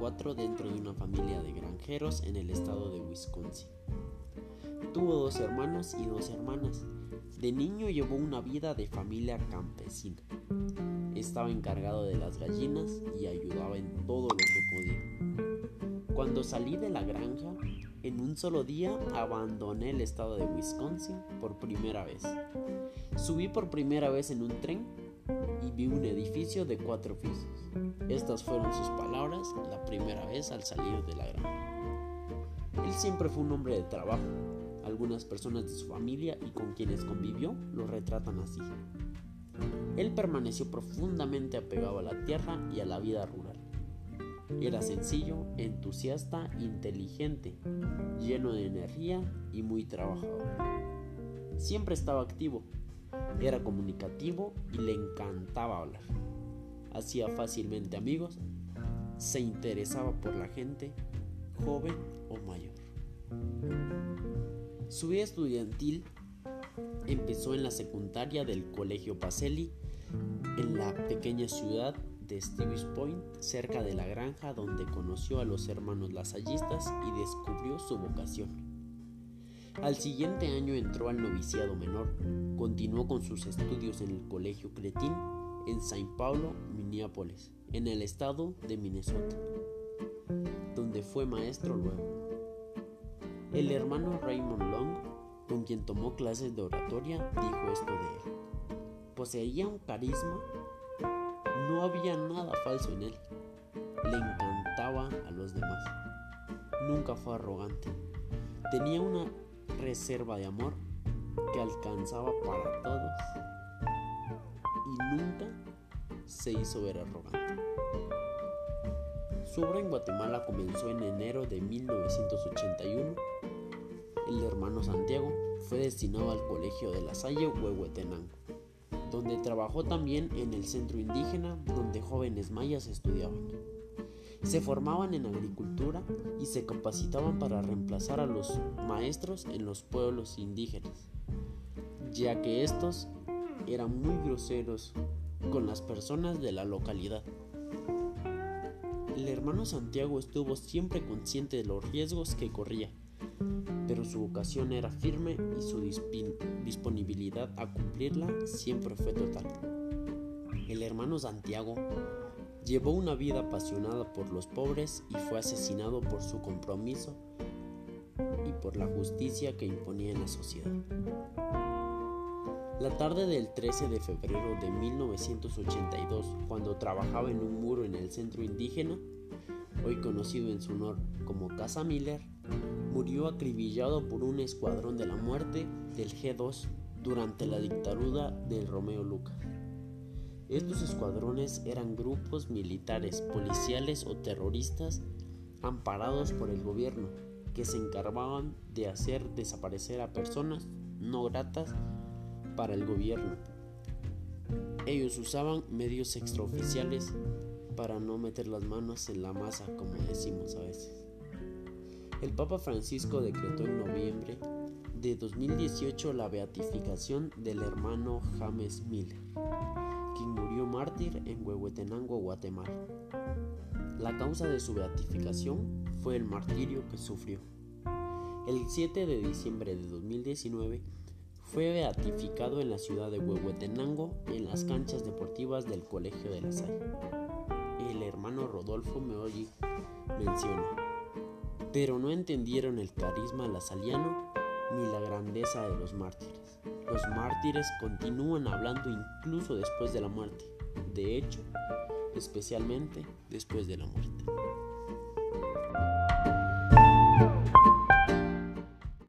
4 dentro de una familia de granjeros en el estado de Wisconsin. Tuvo dos hermanos y dos hermanas. De niño llevó una vida de familia campesina. Estaba encargado de las gallinas y ayudaba en todo lo que podía. Cuando salí de la granja, en un solo día abandoné el estado de Wisconsin por primera vez. Subí por primera vez en un tren y vi un edificio de cuatro pisos. Estas fueron sus palabras la primera vez al salir de la granja. Él siempre fue un hombre de trabajo, algunas personas de su familia y con quienes convivió lo retratan así. Él permaneció profundamente apegado a la tierra y a la vida rural. Era sencillo, entusiasta, inteligente, lleno de energía y muy trabajador. Siempre estaba activo, era comunicativo y le encantaba hablar. Hacía fácilmente amigos, se interesaba por la gente, joven o mayor. Su vida estudiantil empezó en la secundaria del Colegio Pacelli en la pequeña ciudad de Stevens Point, cerca de la granja donde conoció a los hermanos lasallistas y descubrió su vocación. Al siguiente año entró al noviciado menor, continuó con sus estudios en el Colegio Cretín en Saint Paulo, Minneapolis, en el estado de Minnesota, donde fue maestro luego. El hermano Raymond Long, con quien tomó clases de oratoria, dijo esto de él. Poseía un carisma, no había nada falso en él. Le encantaba a los demás. Nunca fue arrogante. Tenía una reserva de amor que alcanzaba para todos y nunca se hizo ver arrogante. Su obra en Guatemala comenzó en enero de 1981 el hermano Santiago, fue destinado al Colegio de la Salle Huehuetenango, donde trabajó también en el centro indígena donde jóvenes mayas estudiaban. Se formaban en agricultura y se capacitaban para reemplazar a los maestros en los pueblos indígenas, ya que estos eran muy groseros con las personas de la localidad. El hermano Santiago estuvo siempre consciente de los riesgos que corría pero su vocación era firme y su disponibilidad a cumplirla siempre fue total. El hermano Santiago llevó una vida apasionada por los pobres y fue asesinado por su compromiso y por la justicia que imponía en la sociedad. La tarde del 13 de febrero de 1982, cuando trabajaba en un muro en el centro indígena, hoy conocido en su honor como Casa Miller, murió acribillado por un escuadrón de la muerte del G2 durante la dictadura del Romeo Lucas. Estos escuadrones eran grupos militares, policiales o terroristas amparados por el gobierno que se encargaban de hacer desaparecer a personas no gratas para el gobierno. Ellos usaban medios extraoficiales para no meter las manos en la masa, como decimos a veces. El Papa Francisco decretó en noviembre de 2018 la beatificación del hermano James Miller, quien murió mártir en Huehuetenango, Guatemala. La causa de su beatificación fue el martirio que sufrió. El 7 de diciembre de 2019 fue beatificado en la ciudad de Huehuetenango en las canchas deportivas del Colegio de la Salle. El hermano Rodolfo Meolli menciona pero no entendieron el carisma lasaliano ni la grandeza de los mártires. Los mártires continúan hablando incluso después de la muerte, de hecho, especialmente después de la muerte.